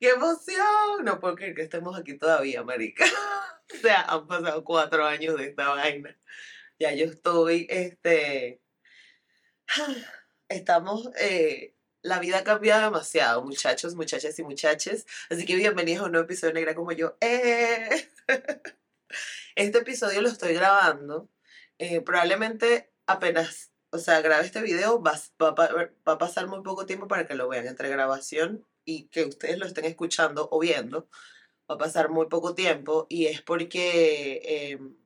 ¡Qué emoción! No puedo creer que estemos aquí todavía, marica. o sea, han pasado cuatro años de esta vaina. Ya yo estoy, este... Estamos... Eh, la vida ha cambiado demasiado, muchachos, muchachas y muchaches. Así que bienvenidos a un nuevo episodio de Negra como yo. ¡Eh! Este episodio lo estoy grabando. Eh, probablemente apenas, o sea, grabe este video, va, va, va a pasar muy poco tiempo para que lo vean entre grabación y que ustedes lo estén escuchando o viendo, va a pasar muy poco tiempo y es porque, em,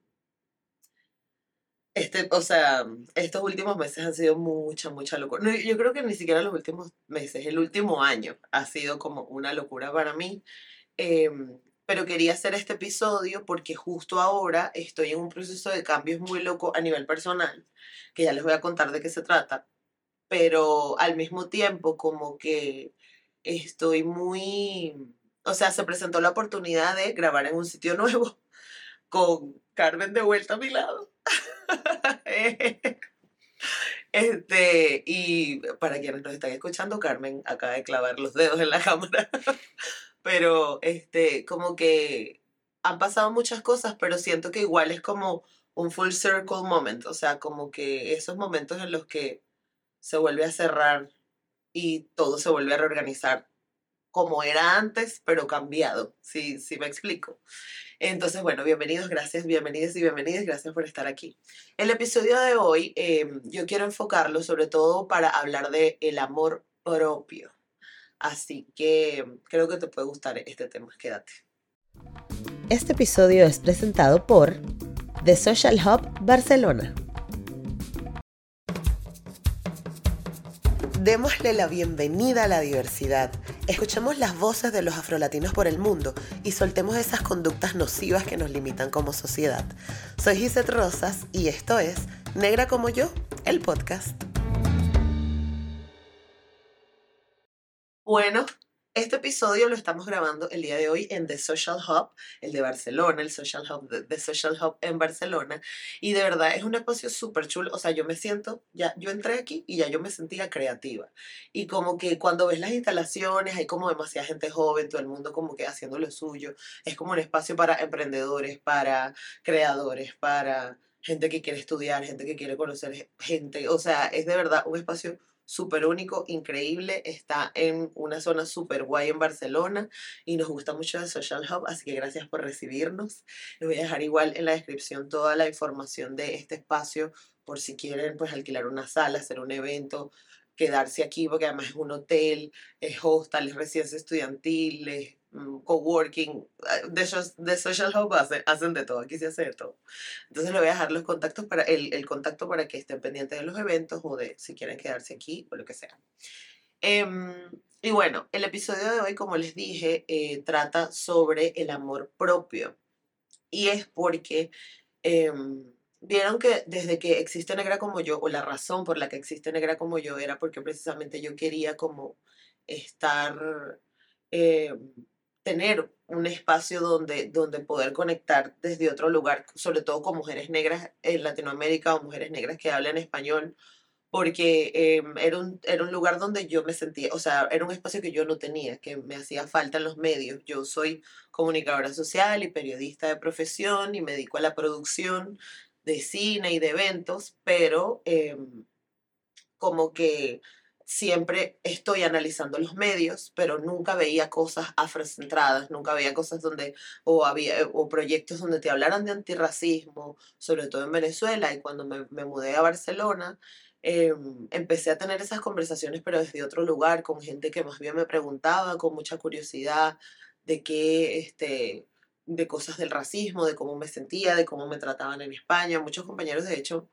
este, o sea, estos últimos meses han sido mucha, mucha locura. No, yo creo que ni siquiera los últimos meses, el último año ha sido como una locura para mí. Em, pero quería hacer este episodio porque justo ahora estoy en un proceso de cambios muy loco a nivel personal, que ya les voy a contar de qué se trata, pero al mismo tiempo como que estoy muy, o sea, se presentó la oportunidad de grabar en un sitio nuevo con Carmen de vuelta a mi lado. Este, y para quienes nos están escuchando, Carmen acaba de clavar los dedos en la cámara. Pero, este, como que han pasado muchas cosas, pero siento que igual es como un full circle moment. O sea, como que esos momentos en los que se vuelve a cerrar y todo se vuelve a reorganizar como era antes, pero cambiado, si sí, me explico. Entonces, bueno, bienvenidos, gracias, bienvenidos y bienvenidas, gracias por estar aquí. El episodio de hoy em, yo quiero enfocarlo sobre todo para hablar de el amor propio. Así que creo que te puede gustar este tema, quédate. Este episodio es presentado por The Social Hub Barcelona. Démosle la bienvenida a la diversidad. Escuchemos las voces de los afrolatinos por el mundo y soltemos esas conductas nocivas que nos limitan como sociedad. Soy Gisette Rosas y esto es Negra como yo, el podcast. Bueno, este episodio lo estamos grabando el día de hoy en The Social Hub, el de Barcelona, el Social Hub, The Social Hub en Barcelona. Y de verdad es un espacio súper chulo. O sea, yo me siento, ya, yo entré aquí y ya yo me sentía creativa. Y como que cuando ves las instalaciones, hay como demasiada gente joven, todo el mundo como que haciendo lo suyo. Es como un espacio para emprendedores, para creadores, para gente que quiere estudiar, gente que quiere conocer gente. O sea, es de verdad un espacio súper único, increíble. Está en una zona súper guay en Barcelona y nos gusta mucho el Social Hub, así que gracias por recibirnos. Les voy a dejar igual en la descripción toda la información de este espacio por si quieren pues alquilar una sala, hacer un evento, quedarse aquí porque además es un hotel, es hostal, es residencia estudiantil, es coworking, ah, de, de Social Hub hacen, de todo, aquí se hace de todo. Entonces le voy a dejar los contactos para, el, el, contacto para que estén pendientes de los eventos o de si quieren quedarse aquí o lo que sea. Em, y bueno, el episodio de hoy, como les dije, eh, trata sobre el amor propio. Y es porque em, vieron que desde que existe Negra como yo, o la razón por la que existe Negra como yo, era porque precisamente yo quería como estar... Eh, tener un espacio donde, donde poder conectar desde otro lugar, sobre todo con mujeres negras en Latinoamérica o mujeres negras que hablan español, porque em, era, un, era un lugar donde yo me sentía, o sea, era un espacio que yo no tenía, que me hacía falta en los medios. Yo soy comunicadora social y periodista de profesión y me dedico a la producción de cine y de eventos, pero em, como que siempre estoy analizando los medios, pero nunca veía cosas afrocentradas, nunca veía cosas donde, o, había, eh, o proyectos donde te hablaran de antirracismo, sobre todo en Venezuela, y cuando me, mudé a Barcelona, em, empecé a tener esas conversaciones, pero desde otro lugar, con gente que más bien me preguntaba con mucha curiosidad de qué, este, de cosas del racismo, de cómo me sentía, de cómo me trataban en España. Muchos compañeros, de hecho,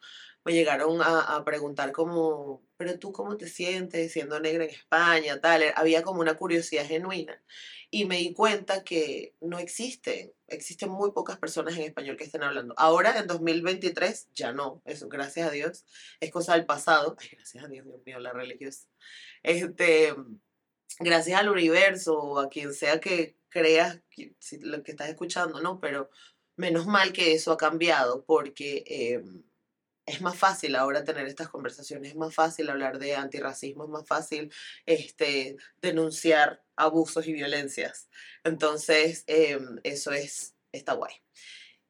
me llegaron a, a preguntar como, pero tú cómo te sientes siendo negra en España, tal. Había como una curiosidad genuina. Y me di cuenta que no existen, existen muy pocas personas en español que estén hablando. Ahora, en 2023, ya no, eso, gracias a Dios, es cosa del pasado. Ay, gracias a Dios, Dios mío, la religiosa. Este, gracias al universo o a quien sea que creas lo que estás escuchando, ¿no? Pero menos mal que eso ha cambiado porque em, es más fácil ahora tener estas conversaciones, es más fácil hablar de antirracismo, es más fácil este, denunciar abusos y violencias. Entonces, em, eso es, está guay.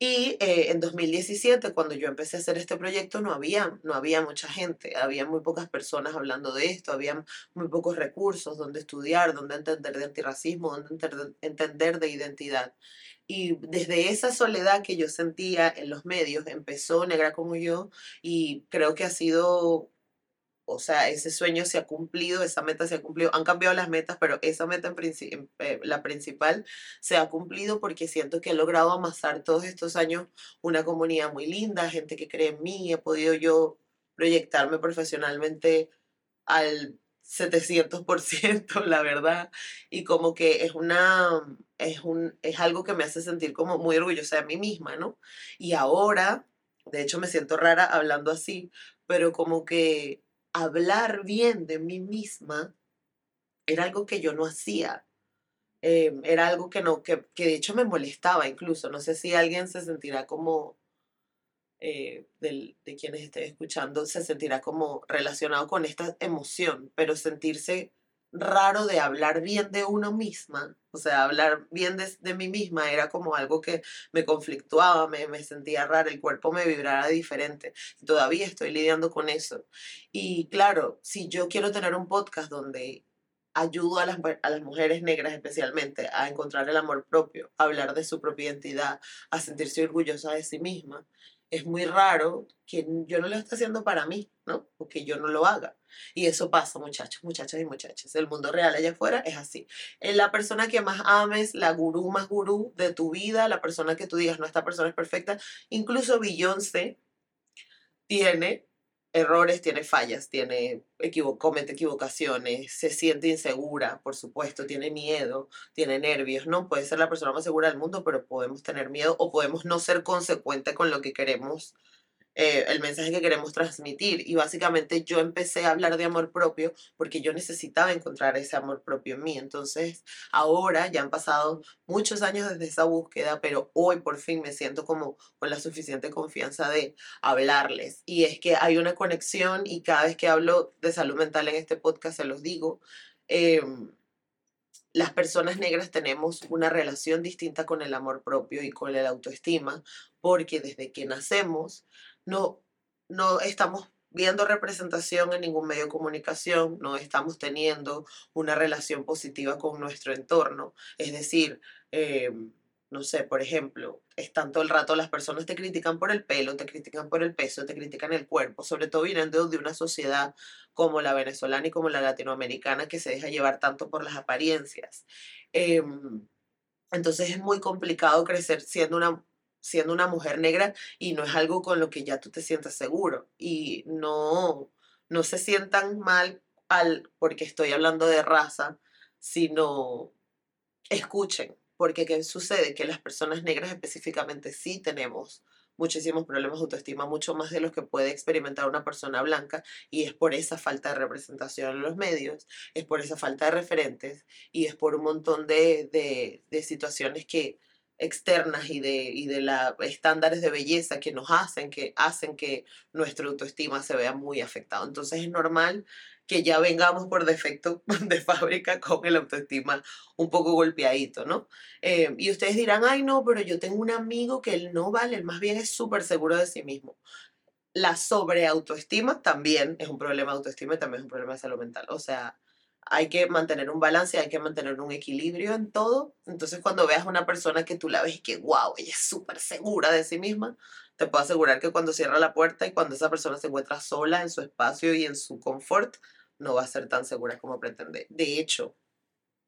Y eh, en 2017, cuando yo empecé a hacer este proyecto, no había, no había mucha gente, había muy pocas personas hablando de esto, había muy pocos recursos donde estudiar, donde entender de antirracismo, donde entender de identidad. Y desde esa soledad que yo sentía en los medios, empezó Negra como yo y creo que ha sido o sea, ese sueño se ha cumplido, esa meta se ha cumplido. Han cambiado las metas, pero esa meta, en eh, la principal, se ha cumplido porque siento que he logrado amasar todos estos años una comunidad muy linda, gente que cree en mí, he podido yo proyectarme profesionalmente al 700%, la verdad, y como que es una, es un, es algo que me hace sentir como muy orgullosa de mí misma, ¿no? Y ahora, de hecho me siento rara hablando así, pero como que hablar bien de mí misma era algo que yo no hacía. Em, era algo que no, que, que, de hecho me molestaba incluso. No sé si alguien se sentirá como, eh, del, de quienes estén escuchando, se sentirá como relacionado con esta emoción, pero sentirse raro de hablar bien de uno misma, o sea, hablar bien de, de mí misma era como algo que me conflictuaba, me, me sentía raro, el cuerpo me vibraba diferente. Todavía estoy lidiando con eso. Y claro, si yo quiero tener un podcast donde ayudo a las, a las mujeres negras especialmente a encontrar el amor propio, a hablar de su propia identidad, a sentirse orgullosa de sí misma, es muy raro que yo no lo esté haciendo para mí, ¿no? O que yo no lo haga. Y eso pasa, muchachos, muchachas y muchachas. El mundo real allá afuera es así. En la persona que más ames, la gurú más gurú de tu vida, la persona que tú digas, no, esta persona es perfecta, incluso Beyoncé tiene errores, tiene fallas, tiene comete equivocaciones, se siente insegura, por supuesto, tiene miedo, tiene nervios, ¿no? Puede ser la persona más segura del mundo, pero podemos tener miedo o podemos no ser consecuente con lo que queremos eh, el mensaje que queremos transmitir. Y básicamente yo empecé a hablar de amor propio porque yo necesitaba encontrar ese amor propio en mí. Entonces, ahora ya han pasado muchos años desde esa búsqueda, pero hoy por fin me siento como con la suficiente confianza de hablarles. Y es que hay una conexión y cada vez que hablo de salud mental en este podcast se los digo. Em, las personas negras tenemos una relación distinta con el amor propio y con la autoestima, porque desde que nacemos no, no estamos viendo representación en ningún medio de comunicación, no estamos teniendo una relación positiva con nuestro entorno. Es decir, em, no sé, por ejemplo, están todo el rato las personas te critican por el pelo, te critican por el peso, te critican el cuerpo, sobre todo viniendo de una sociedad como la venezolana y como la latinoamericana que se deja llevar tanto por las apariencias. Em, entonces es muy complicado crecer siendo una siendo una mujer negra y no es algo con lo que ya tú te sientas seguro y no, no se sientan mal al, porque estoy hablando de raza, sino escuchen, porque ¿qué sucede? Que las personas negras específicamente sí tenemos muchísimos problemas de autoestima, mucho más de los que puede experimentar una persona blanca, y es por esa falta de representación en los medios, es por esa falta de referentes, y es por un montón de, de, de situaciones que externas y de, y de la, estándares de belleza que nos hacen que, hacen que nuestra autoestima se vea muy afectada. Entonces es normal que ya vengamos por defecto de fábrica con el autoestima un poco golpeadito, ¿no? Eh, y ustedes dirán, ay no, pero yo tengo un amigo que él no vale, él más bien es súper seguro de sí mismo. La sobreautoestima también es un problema de autoestima y también es un problema de salud mental. O sea, hay que mantener un balance, hay que mantener un equilibrio en todo. Entonces, cuando veas a una persona que tú la ves y que, wow, ella es súper segura de sí misma, te puedo asegurar que cuando cierra la puerta y cuando esa persona se encuentra sola en su espacio y en su confort, no va a ser tan segura como pretende. De hecho,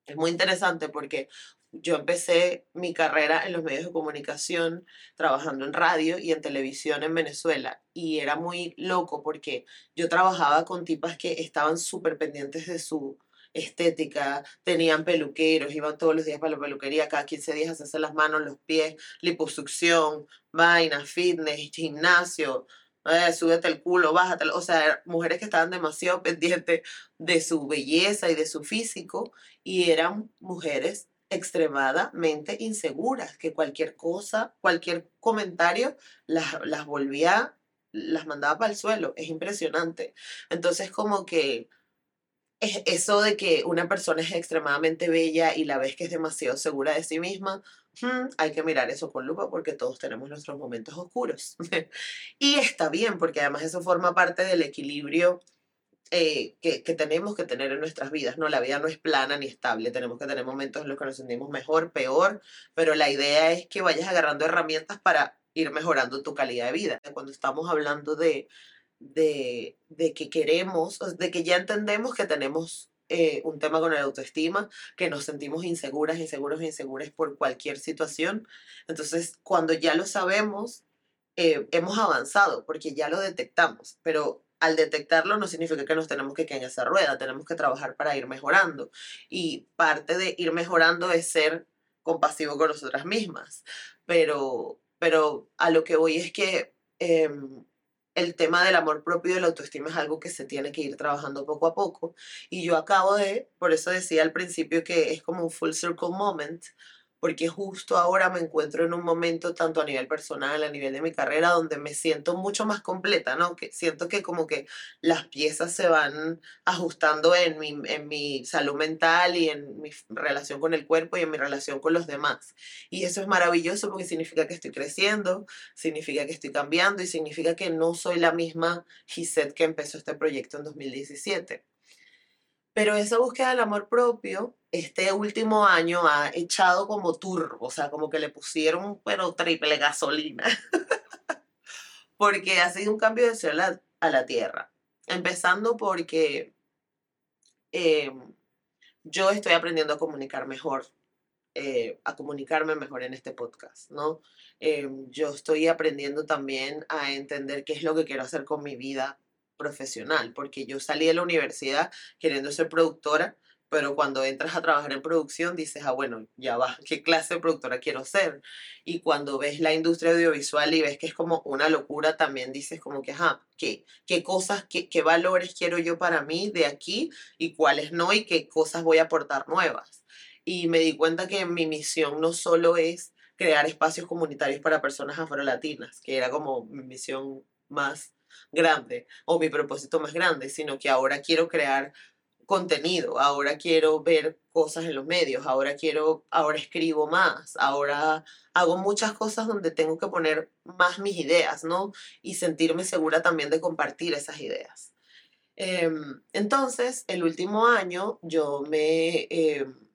es muy interesante porque yo empecé mi carrera en los medios de comunicación, trabajando en radio y en televisión en Venezuela. Y era muy loco porque yo trabajaba con tipas que estaban súper pendientes de su estética, tenían peluqueros, iban todos los días para la peluquería, cada 15 días hacerse las manos, los pies, liposucción, vaina, fitness, gimnasio, eh, súbete el culo, bájate, o sea, mujeres que estaban demasiado pendientes de su belleza y de su físico y eran mujeres extremadamente inseguras, que cualquier cosa, cualquier comentario las, las volvía, las mandaba para el suelo, es impresionante. Entonces como que es eso de que una persona es extremadamente bella y la ves que es demasiado segura de sí misma, hmm, hay que mirar eso con lupa porque todos tenemos nuestros momentos oscuros. y está bien, porque además eso forma parte del equilibrio eh, que, que, tenemos que tener en nuestras vidas. No, la vida no es plana ni estable. Tenemos que tener momentos en los que nos sentimos mejor, peor, pero la idea es que vayas agarrando herramientas para ir mejorando tu calidad de vida. Cuando estamos hablando de de, de que queremos, de que ya entendemos que tenemos eh, un tema con la autoestima, que nos sentimos inseguras, inseguros, inseguras por cualquier situación. Entonces, cuando ya lo sabemos, eh, hemos avanzado porque ya lo detectamos, pero al detectarlo no significa que nos tenemos que quedar en esa rueda, tenemos que trabajar para ir mejorando. Y parte de ir mejorando es ser compasivo con nosotras mismas. Pero, pero a lo que voy es que em, el tema del amor propio y de la autoestima es algo que se tiene que ir trabajando poco a poco. Y yo acabo de, por eso decía al principio que es como un full circle moment, porque justo ahora me encuentro en un momento, tanto a nivel personal, a nivel de mi carrera, donde me siento mucho más completa, ¿no? Que siento que como que las piezas se van ajustando en mi, en mi salud mental y en mi relación con el cuerpo y en mi relación con los demás. Y eso es maravilloso porque significa que estoy creciendo, significa que estoy cambiando y significa que no soy la misma Gisette que empezó este proyecto en 2017. Pero esa búsqueda del amor propio, este último año ha echado como turbo, o sea, como que le pusieron, pero triple gasolina. porque ha sido un cambio de cielo a, la tierra. Empezando porque em, yo estoy aprendiendo a comunicar mejor, eh, a comunicarme mejor en este podcast, ¿no? Em, yo estoy aprendiendo también a entender qué es lo que quiero hacer con mi vida profesional, porque yo salí de la universidad queriendo ser productora, pero cuando entras a trabajar en producción dices, ah, bueno, ya va, ¿qué clase de productora quiero ser? Y cuando ves la industria audiovisual y ves que es como una locura, también dices como que, ajá, ¿qué, qué cosas, qué, qué valores quiero yo para mí de aquí y cuáles no y qué cosas voy a aportar nuevas? Y me di cuenta que mi misión no solo es crear espacios comunitarios para personas afrolatinas, que era como mi misión más grande o mi propósito más grande, sino que ahora quiero crear contenido, ahora quiero ver cosas en los medios, ahora quiero, ahora escribo más, ahora hago muchas cosas donde tengo que poner más mis ideas, ¿no? Y sentirme segura también de compartir esas ideas. Em, entonces, el último año yo me... Em,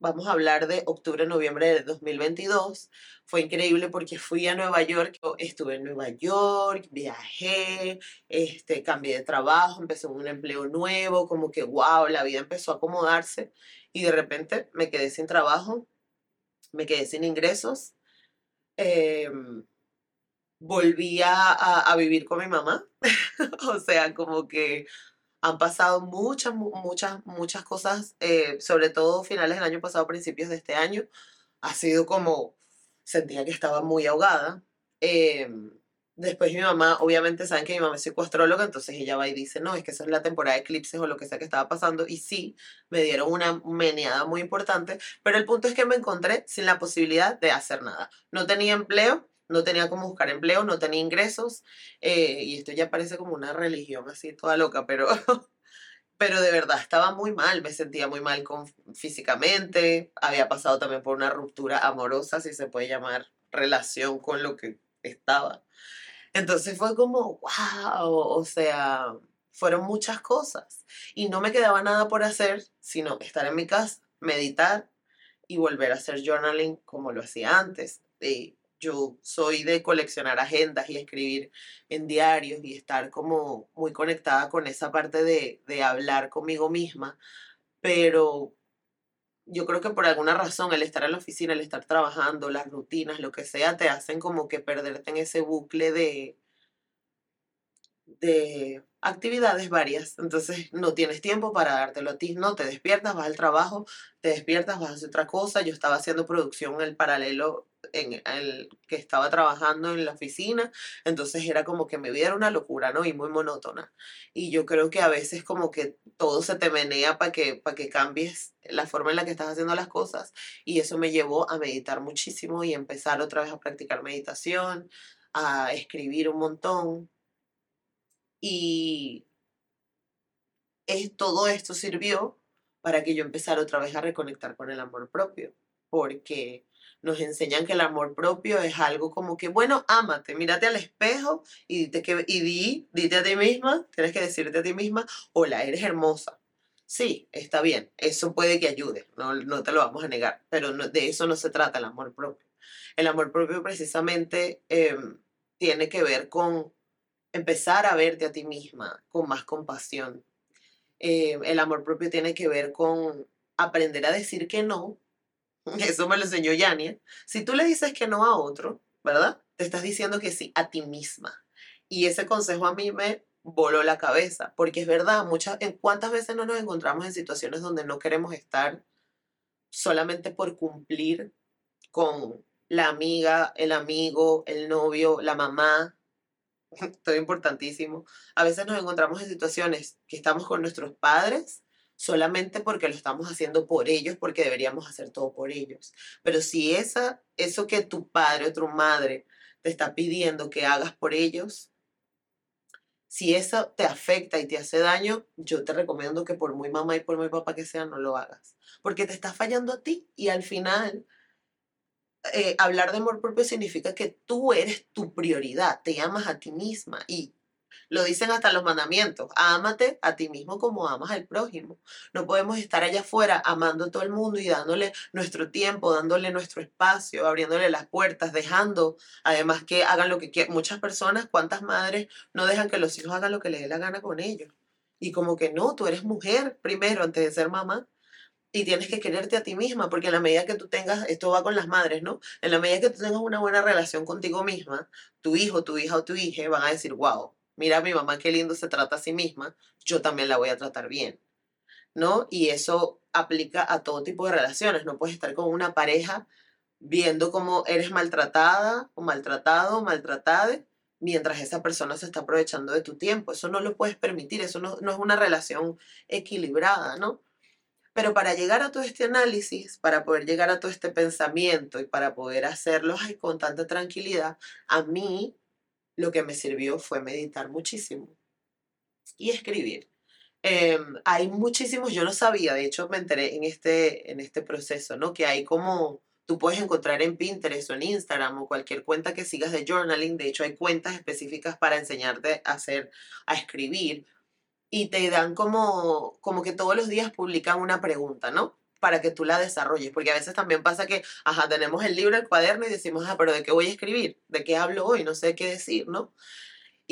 vamos a hablar de octubre, noviembre de 2022. Fue increíble porque fui a Nueva York, estuve en Nueva York, viajé, este, cambié de trabajo, empecé un empleo nuevo, como que wow, la vida empezó a acomodarse y de repente me quedé sin trabajo, me quedé sin ingresos. Em, volví a vivir con mi mamá, o sea, como que han pasado muchas, muchas, muchas cosas, eh, sobre todo finales del año pasado, principios de este año. Ha sido como, sentía que estaba muy ahogada. Em, después mi mamá, obviamente saben que mi mamá es psicoastróloga, entonces ella va y dice, no, es que esa es la temporada de eclipses o lo que sea que estaba pasando. Y sí, me dieron una meneada muy importante, pero el punto es que me encontré sin la posibilidad de hacer nada. No tenía empleo, no tenía cómo buscar empleo, no tenía ingresos, eh, y esto ya parece como una religión así toda loca, pero, pero de verdad estaba muy mal, me sentía muy mal con, físicamente, había pasado también por una ruptura amorosa, si se puede llamar relación con lo que estaba. Entonces fue como, wow, o sea, fueron muchas cosas y no me quedaba nada por hacer, sino estar en mi casa, meditar y volver a hacer journaling como lo hacía antes. Y yo soy de coleccionar agendas y escribir en diarios y estar como muy conectada con esa parte de, hablar conmigo misma, pero yo creo que por alguna razón el estar en la oficina, el estar trabajando, las rutinas, lo que sea, te hacen como que perderte en ese bucle de, de actividades varias. Entonces no tienes tiempo para dártelo a ti, no te despiertas, vas al trabajo, te despiertas, vas a hacer otra cosa. Yo estaba haciendo producción en el paralelo en el que estaba trabajando en la oficina, entonces era como que mi vida era una locura, ¿no? Y muy monótona. Y yo creo que a veces como que todo se te menea para que, para que cambies la forma en la que estás haciendo las cosas y eso me llevó a meditar muchísimo y empezar otra vez a practicar meditación, a escribir un montón, y es, todo esto sirvió para que yo empezara otra vez a reconectar con el amor propio, porque nos enseñan que el amor propio es algo como que, bueno, ámate, mírate al espejo y, dite que, y di, dite a ti misma, tienes que decirte a ti misma, hola, eres hermosa. Sí, está bien, eso puede que ayude, no, no te lo vamos a negar, pero de eso no se trata el amor propio. El amor propio precisamente em, tiene que ver con empezar a verte a ti misma con más compasión. Eh, el amor propio tiene que ver con aprender a decir que no. Eso me lo enseñó Yania. Si tú le dices que no a otro, ¿verdad? Te estás diciendo que sí a ti misma. Y ese consejo a mí me voló la cabeza, porque es verdad, muchas, ¿en cuántas veces no nos encontramos en situaciones donde no queremos estar solamente por cumplir con la amiga, el amigo, el novio, la mamá, todo importantísimo. A veces nos encontramos en situaciones que estamos con nuestros padres solamente porque lo estamos haciendo por ellos, porque deberíamos hacer todo por ellos. Pero si esa, eso que tu padre o tu madre te está pidiendo que hagas por ellos, si eso te afecta y te hace daño, yo te recomiendo que por muy mamá y por muy papá que sea, no lo hagas. Porque te está fallando a ti y al final eh, hablar de amor propio significa que tú eres tu prioridad, te amas a ti misma y lo dicen hasta los mandamientos, ámate a ti mismo como amas al prójimo. No podemos estar allá afuera amando a todo el mundo y dándole nuestro tiempo, dándole nuestro espacio, abriéndole las puertas, dejando además que hagan lo que quieran. Muchas personas, cuántas madres no dejan que los hijos hagan lo que les dé la gana con ellos. Y como que no, tú eres mujer primero antes de ser mamá y tienes que quererte a ti misma, porque en la medida que tú tengas, esto va con las madres, ¿no? En la medida que tú tengas una buena relación contigo misma, tu hijo, tu hija o tu hija van a decir, wow, mira mi mamá qué lindo se trata a sí misma, yo también la voy a tratar bien, ¿no? Y eso aplica a todo tipo de relaciones, no puedes estar con una pareja viendo cómo eres maltratada o maltratado o maltratada mientras esa persona se está aprovechando de tu tiempo. Eso no lo puedes permitir, eso no, no es una relación equilibrada, ¿no? Pero para llegar a todo este análisis, para poder llegar a todo este pensamiento y para poder hacerlo con tanta tranquilidad, a mí lo que me sirvió fue meditar muchísimo y escribir. Em, hay muchísimos, yo no sabía, de hecho me enteré en este, en este proceso, ¿no? Que hay como, tú puedes encontrar en Pinterest o en Instagram o cualquier cuenta que sigas de journaling, de hecho hay cuentas específicas para enseñarte a hacer, a escribir y te dan como, como que todos los días publican una pregunta, ¿no? Para que tú la desarrolles, porque a veces también pasa que, ajá, tenemos el libro, el cuaderno y decimos, ah, pero ¿de qué voy a escribir? ¿De qué hablo hoy? No sé qué decir, ¿no?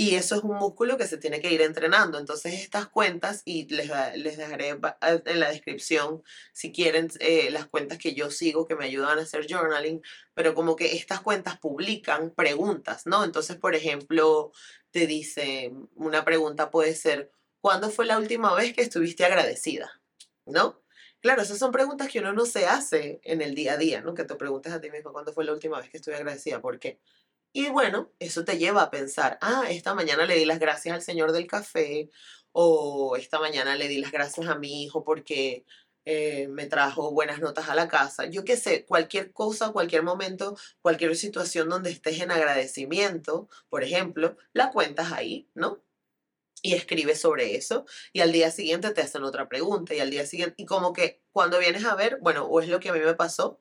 Y eso es un músculo que se tiene que ir entrenando. Entonces estas cuentas, y les, les dejaré en la descripción si quieren eh, las cuentas que yo sigo que me ayudan a hacer journaling, pero como que estas cuentas publican preguntas, ¿no? Entonces, por ejemplo, te dice, una pregunta puede ser, ¿cuándo fue la última vez que estuviste agradecida? ¿No? Claro, esas son preguntas que uno no se hace en el día a día, ¿no? Que te preguntes a ti mismo cuándo fue la última vez que estuve agradecida, ¿por qué? Y bueno, eso te lleva a pensar, ah, esta mañana le di las gracias al señor del café, o esta mañana le di las gracias a mi hijo porque eh, me trajo buenas notas a la casa. Yo qué sé, cualquier cosa, cualquier momento, cualquier situación donde estés en agradecimiento, por ejemplo, la cuentas ahí, ¿no? Y escribes sobre eso y al día siguiente te hacen otra pregunta y al día siguiente y como que cuando vienes a ver, bueno, o es lo que a mí me pasó,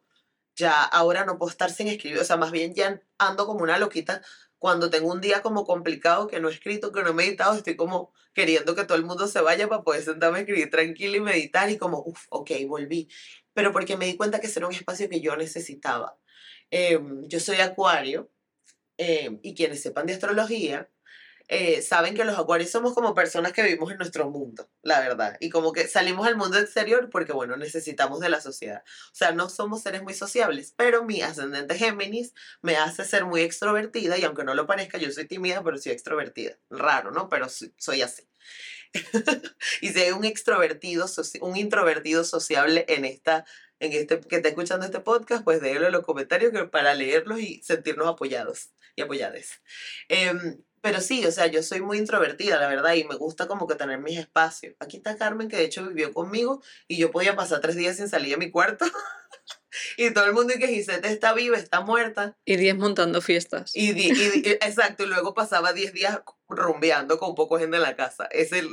ya ahora no puedo estar sin escribir, o sea, más bien ya ando como una loquita cuando tengo un día como complicado que no he escrito, que no he meditado, estoy como queriendo que todo el mundo se vaya para poder sentarme a escribir tranquilo y meditar y como, uff, ok, volví. Pero porque me di cuenta que ese era un espacio que yo necesitaba. Em, yo soy acuario em, y quienes sepan de astrología, eh, saben que los acuarios somos como personas que vivimos en nuestro mundo, la verdad. Y como que salimos al mundo exterior porque, bueno, necesitamos de la sociedad. O sea, no somos seres muy sociables, pero mi ascendente Géminis me hace ser muy extrovertida y aunque no lo parezca, yo soy tímida, pero soy extrovertida. Raro, ¿no? Pero soy así. y si hay un extrovertido, un introvertido sociable en esta en este que está escuchando este podcast, pues déjenlo en los comentarios para leerlos y sentirnos apoyados y apoyadas. Em, pero sí, o sea, yo soy muy introvertida, la verdad, y me gusta como que tener mis espacios. Aquí está Carmen, que de hecho vivió conmigo, y yo podía pasar tres días sin salir de mi cuarto. y todo el mundo y que Gisette está viva, está muerta. Y diez montando fiestas. Y, exacto, y luego pasaba diez días rumbeando con poco gente en la casa. Es el,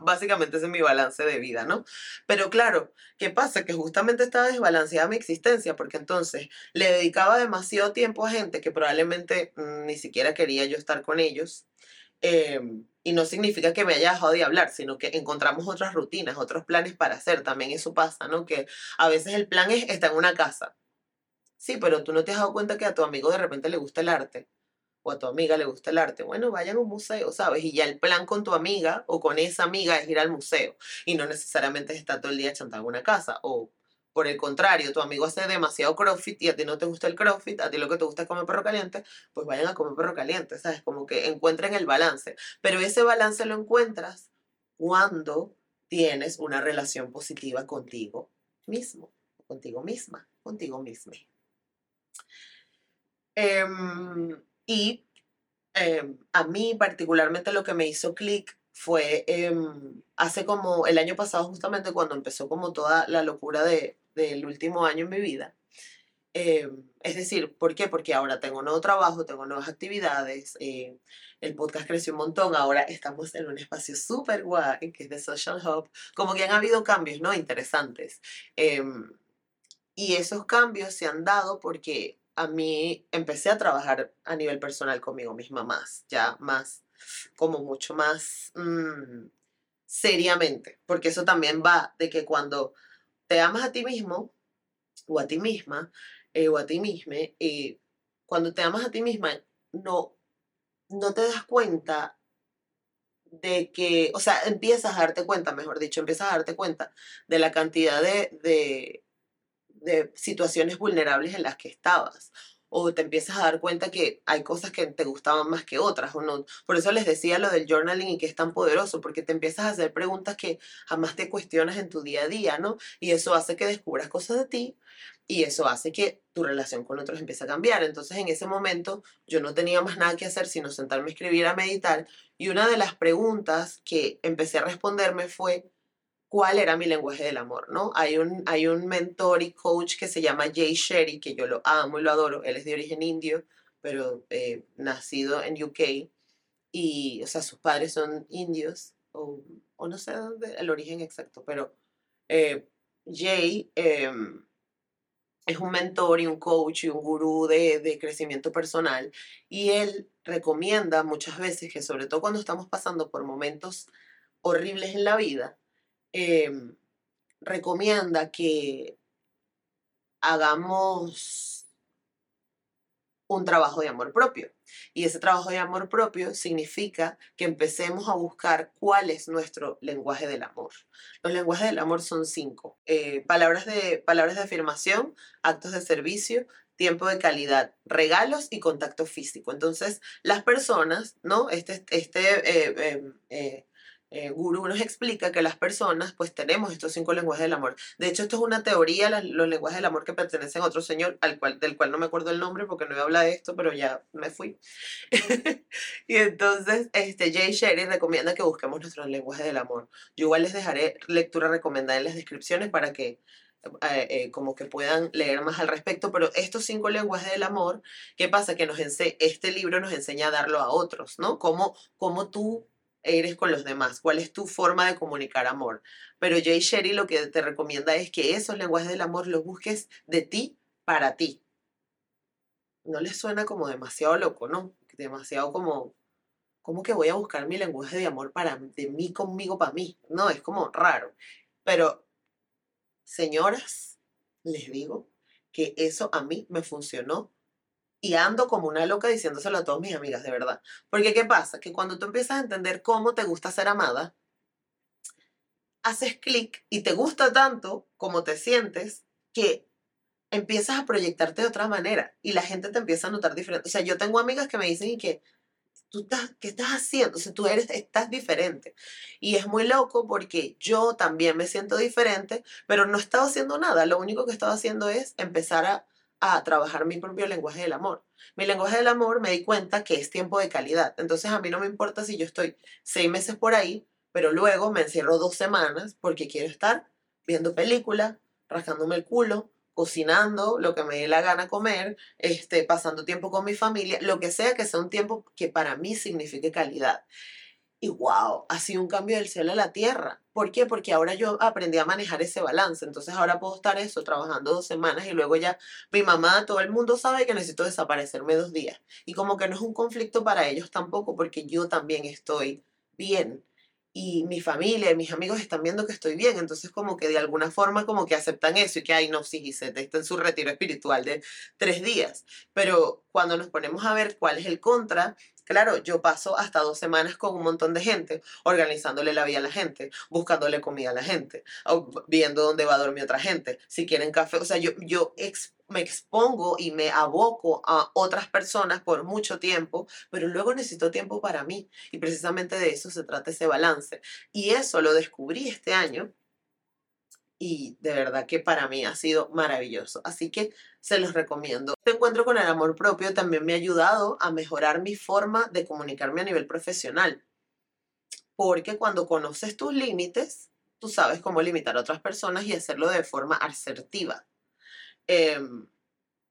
básicamente ese es mi balance de vida, ¿no? Pero claro, ¿qué pasa? Que justamente estaba desbalanceada mi existencia, porque entonces le dedicaba demasiado tiempo a gente que probablemente mm, ni siquiera quería yo estar con ellos. Em, y no significa que me haya dejado de hablar, sino que encontramos otras rutinas, otros planes para hacer. También eso pasa, ¿no? Que a veces el plan es estar en una casa. Sí, pero tú no te has dado cuenta que a tu amigo de repente le gusta el arte o a tu amiga le gusta el arte, bueno, vayan a un museo, ¿sabes? Y ya el plan con tu amiga o con esa amiga es ir al museo y no necesariamente es estar todo el día chantando en una casa o por el contrario, tu amigo hace demasiado crossfit y a ti no te gusta el crossfit, a ti lo que te gusta es comer perro caliente, pues vayan a comer perro caliente, ¿sabes? Como que encuentren el balance. Pero ese balance lo encuentras cuando tienes una relación positiva contigo mismo, contigo misma, contigo misma. Em, y em, a mí particularmente lo que me hizo clic fue em, hace como el año pasado justamente cuando empezó como toda la locura de, del último año en mi vida. Em, es decir, ¿por qué? Porque ahora tengo nuevo trabajo, tengo nuevas actividades, eh, el podcast creció un montón, ahora estamos en un espacio súper guay, que es de Social Hub, como que han habido cambios, ¿no? Interesantes. y esos cambios se han dado porque a mí empecé a trabajar a nivel personal conmigo misma más, ya más, como mucho más mm, seriamente, porque eso también va de que cuando te amas a ti mismo o a ti misma eh, o a ti misma, eh, cuando te amas a ti misma, no, no te das cuenta de que, o sea, empiezas a darte cuenta, mejor dicho, empiezas a darte cuenta de la cantidad de de situaciones vulnerables en las que estabas o te empiezas a dar cuenta que hay cosas que te gustaban más que otras. Por eso les decía lo del journaling y que es tan poderoso, porque te empiezas a hacer preguntas que jamás te cuestionas en tu día a día, ¿no? Y eso hace que descubras cosas de ti y eso hace que tu relación con otros empiece a cambiar. Entonces en ese momento yo no tenía más nada que hacer sino sentarme a escribir, a meditar y una de las preguntas que empecé a responderme fue, cuál era mi lenguaje del amor, ¿no? Hay un, hay un mentor y coach que se llama Jay Sherry, que yo lo amo y lo adoro. Él es de origen indio, pero eh, nacido en UK. Y, o sea, sus padres son indios, o, o no sé dónde, el origen exacto, pero eh, Jay em, es un mentor y un coach y un gurú de, de crecimiento personal. Y él recomienda muchas veces que, sobre todo cuando estamos pasando por momentos horribles en la vida, Em, recomienda que hagamos un trabajo de amor propio. Y ese trabajo de amor propio significa que empecemos a buscar cuál es nuestro lenguaje del amor. Los lenguajes del amor son cinco. Eh, palabras, de, palabras de afirmación, actos de servicio, tiempo de calidad, regalos y contacto físico. Entonces, las personas, ¿no? Este, este eh, em, eh, eh, Guru nos explica que las personas pues tenemos estos cinco lenguajes del amor. De hecho, esto es una teoría, los lenguajes del amor que pertenecen a otro señor, al cual, del cual no me acuerdo el nombre porque no iba a hablar de esto, pero ya me fui. y entonces, este, Jay Sherry recomienda que busquemos nuestros lenguajes del amor. Yo igual les dejaré lectura recomendada en las descripciones para que eh, eh, como que puedan leer más al respecto, pero estos cinco lenguajes del amor, ¿qué pasa? Que nos este libro nos enseña a darlo a otros, ¿no? Cómo, cómo tú eres con los demás, cuál es tu forma de comunicar amor. Pero Jay Sherry lo que te recomienda es que esos lenguajes del amor los busques de ti para ti. No les suena como demasiado loco, ¿no? Demasiado como, ¿cómo que voy a buscar mi lenguaje de amor para, de mí conmigo para mí? No, es como raro. Pero, señoras, les digo que eso a mí me funcionó y ando como una loca diciéndoselo a todas mis amigas, de verdad. Porque ¿qué pasa? Que cuando tú empiezas a entender cómo te gusta ser amada, haces clic y te gusta tanto como te sientes que empiezas a proyectarte de otra manera y la gente te empieza a notar diferente. O sea, yo tengo amigas que me dicen que tú estás, ¿qué estás haciendo? O sea, tú eres, estás diferente. Y es muy loco porque yo también me siento diferente, pero no he haciendo nada. Lo único que he haciendo es empezar a, a trabajar mi propio lenguaje del amor. Mi lenguaje del amor me di cuenta que es tiempo de calidad. Entonces a mí no me importa si yo estoy seis meses por ahí, pero luego me encierro dos semanas porque quiero estar viendo películas, rascándome el culo, cocinando lo que me dé la gana comer, este, pasando tiempo con mi familia, lo que sea que sea un tiempo que para mí signifique calidad. Y wow, ha sido un cambio del cielo a la tierra. ¿Por qué? Porque ahora yo aprendí a manejar ese balance. Entonces ahora puedo estar eso, trabajando dos semanas y luego ya mi mamá, todo el mundo sabe que necesito desaparecerme dos días. Y como que no es un conflicto para ellos tampoco, porque yo también estoy bien y mi familia y mis amigos están viendo que estoy bien, entonces como que de alguna forma como que aceptan eso y que, ay, no, sí, se está en su retiro espiritual de tres días. Pero cuando nos ponemos a ver cuál es el contra, claro, yo paso hasta dos semanas con un montón de gente, organizándole la vida a la gente, buscándole comida a la gente, viendo dónde va a dormir otra gente, si quieren café, o sea, yo, yo me expongo y me aboco a otras personas por mucho tiempo, pero luego necesito tiempo para mí. Y precisamente de eso se trata ese balance. Y eso lo descubrí este año y de verdad que para mí ha sido maravilloso. Así que se los recomiendo. Este encuentro con el amor propio también me ha ayudado a mejorar mi forma de comunicarme a nivel profesional. Porque cuando conoces tus límites, tú sabes cómo limitar a otras personas y hacerlo de forma asertiva. Em,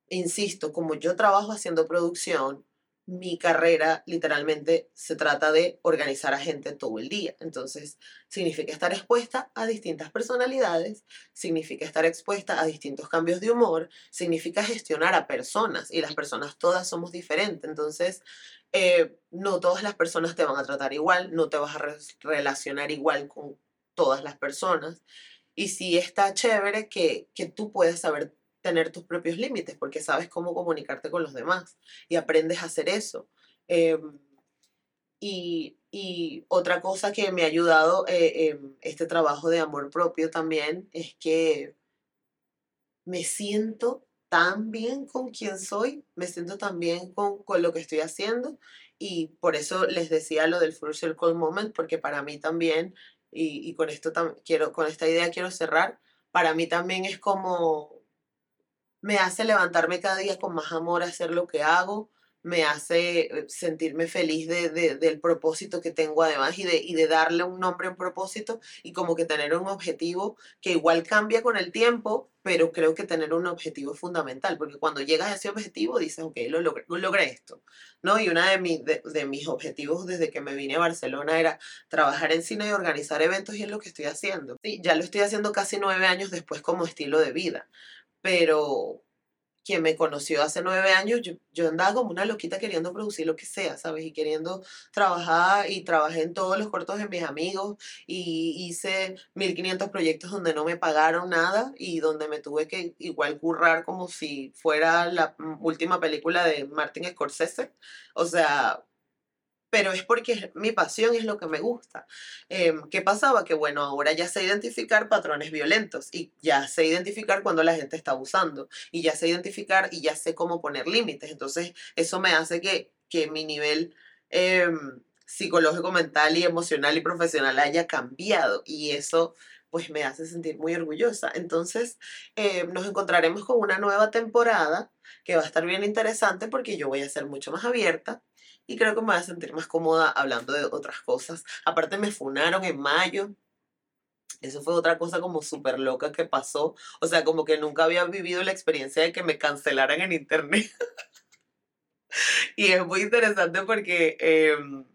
insisto, como yo trabajo haciendo producción, mi carrera literalmente se trata de organizar a gente todo el día. Entonces, significa estar expuesta a distintas personalidades, significa estar expuesta a distintos cambios de humor, significa gestionar a personas y las personas todas somos diferentes. Entonces, eh, no todas las personas te van a tratar igual, no te vas a relacionar igual con todas las personas. Y sí está chévere que, que tú puedes saber tener tus propios límites porque sabes cómo comunicarte con los demás y aprendes a hacer eso. Em, y, otra cosa que me ha ayudado eh, este trabajo de amor propio también es que me siento tan bien con quien soy, me siento tan bien con, con lo que estoy haciendo y por eso les decía lo del Full Circle Moment, porque para mí también, y, y con, esto quiero, con esta idea quiero cerrar, para mí también es como me hace levantarme cada día con más amor a hacer lo que hago, me hace eh, sentirme feliz de, del propósito que tengo además y de, y de darle un nombre a un propósito y como que tener un objetivo que igual cambia con el tiempo, pero creo que tener un objetivo es fundamental, porque cuando llegas a ese objetivo dices, ok, lo logré, esto, ¿no? Y uno de, de, de, mis objetivos desde que me vine a Barcelona era trabajar en cine y organizar eventos y es lo que estoy haciendo. Sí, ya lo estoy haciendo casi nueve años después como estilo de vida pero quien me conoció hace nueve años, yo, andaba como una loquita queriendo producir lo que sea, ¿sabes? Y queriendo trabajar y trabajé en todos los cortos de mis amigos y hice 1500 proyectos donde no me pagaron nada y donde me tuve que igual currar como si fuera la última película de Martin Scorsese. O sea, pero es porque mi pasión es lo que me gusta. Em, ¿Qué pasaba? Que bueno, ahora ya sé identificar patrones violentos y ya sé identificar cuando la gente está abusando y ya sé identificar y ya sé cómo poner límites. Entonces, eso me hace que, que mi nivel em, psicológico, mental y emocional y profesional haya cambiado y eso pues me hace sentir muy orgullosa. Entonces, em, nos encontraremos con una nueva temporada que va a estar bien interesante porque yo voy a ser mucho más abierta y creo que me voy a sentir más cómoda hablando de otras cosas. Aparte me funaron en mayo. Eso fue otra cosa como súper loca que pasó. O sea, como que nunca había vivido la experiencia de que me cancelaran en internet. y es muy interesante porque em,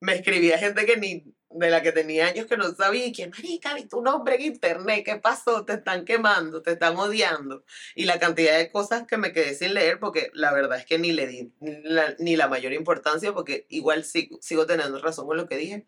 me escribía gente que ni de la que tenía años que no sabía y que, marica, vi tu nombre en internet, ¿qué pasó? Te están quemando, te están odiando. Y la cantidad de cosas que me quedé sin leer porque la verdad es que ni le di ni la, mayor importancia porque igual sigo, sigo teniendo razón con lo que dije.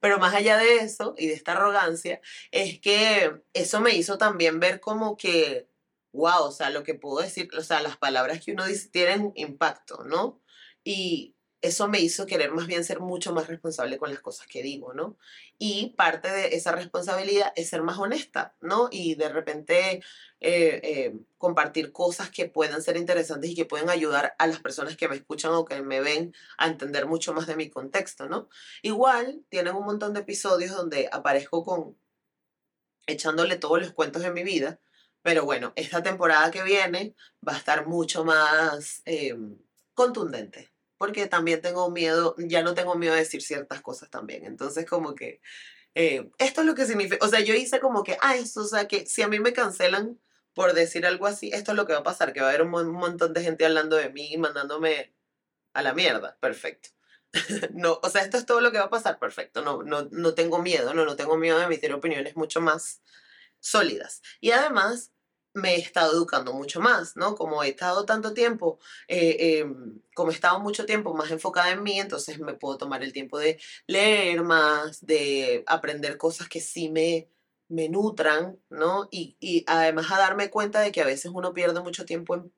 Pero más allá de eso y de esta arrogancia, es que eso me hizo también ver como que wow, o sea, lo que puedo decir, o sea, las palabras que uno dice tienen impacto, ¿no? Y eso me hizo querer más bien ser mucho más responsable con las cosas que digo, ¿no? Y parte de esa responsabilidad es ser más honesta, ¿no? Y de repente eh, eh, compartir cosas que puedan ser interesantes y que pueden ayudar a las personas que me escuchan o que me ven a entender mucho más de mi contexto, ¿no? Igual tienen un montón de episodios donde aparezco con echándole todos los cuentos de mi vida, pero bueno, esta temporada que viene va a estar mucho más em, contundente, porque también tengo miedo, ya no tengo miedo de decir ciertas cosas también. Entonces, como que eh, esto es lo que significa, o sea, yo hice como que, ah, eso, o sea, que si a mí me cancelan por decir algo así, esto es lo que va a pasar, que va a haber un, montón de gente hablando de mí y mandándome a la mierda. Perfecto. no, o sea, esto es todo lo que va a pasar, perfecto. No, no, no tengo miedo, no, no tengo miedo de emitir opiniones mucho más sólidas. Y además, me he estado educando mucho más, ¿no? Como he estado tanto tiempo, eh, em, como he estado mucho tiempo más enfocada en mí, entonces me puedo tomar el tiempo de leer más, de aprender cosas que sí me, me nutran, ¿no? Y, y además a darme cuenta de que a veces uno pierde mucho tiempo en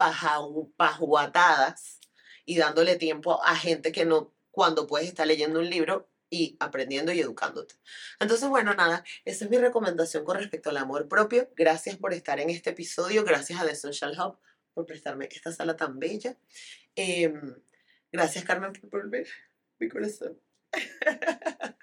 pajuatadas y dándole tiempo a gente que no, cuando puedes estar leyendo un libro, y aprendiendo y educándote. Entonces, bueno, nada, esa es mi recomendación con respecto al amor propio. Gracias por estar en este episodio, gracias a The Social Hub por prestarme esta sala tan bella. Em, gracias, Carmen, por volver mi corazón.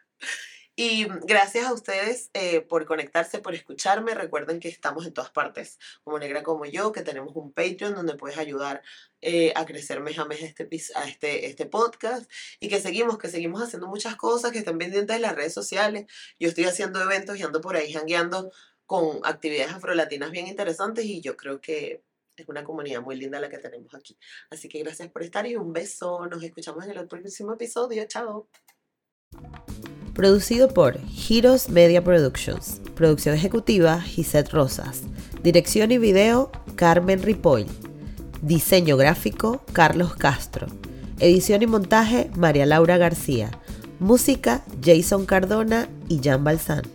Y gracias a ustedes eh, por conectarse, por escucharme. Recuerden que estamos en todas partes, como Negra como yo, que tenemos un Patreon donde puedes ayudar eh, a crecer mes a mes este, a este, este podcast y que seguimos, que seguimos haciendo muchas cosas, que estén pendientes de las redes sociales. Yo estoy haciendo eventos y ando por ahí jangueando con actividades afrolatinas bien interesantes y yo creo que es una comunidad muy linda la que tenemos aquí. Así que gracias por estar y un beso. Nos escuchamos en el próximo episodio. Chao. Producido por Heroes Media Productions. Producción ejecutiva Gisette Rosas. Dirección y video Carmen Ripoll. Diseño gráfico Carlos Castro. Edición y montaje María Laura García. Música Jason Cardona y Jan Balsán.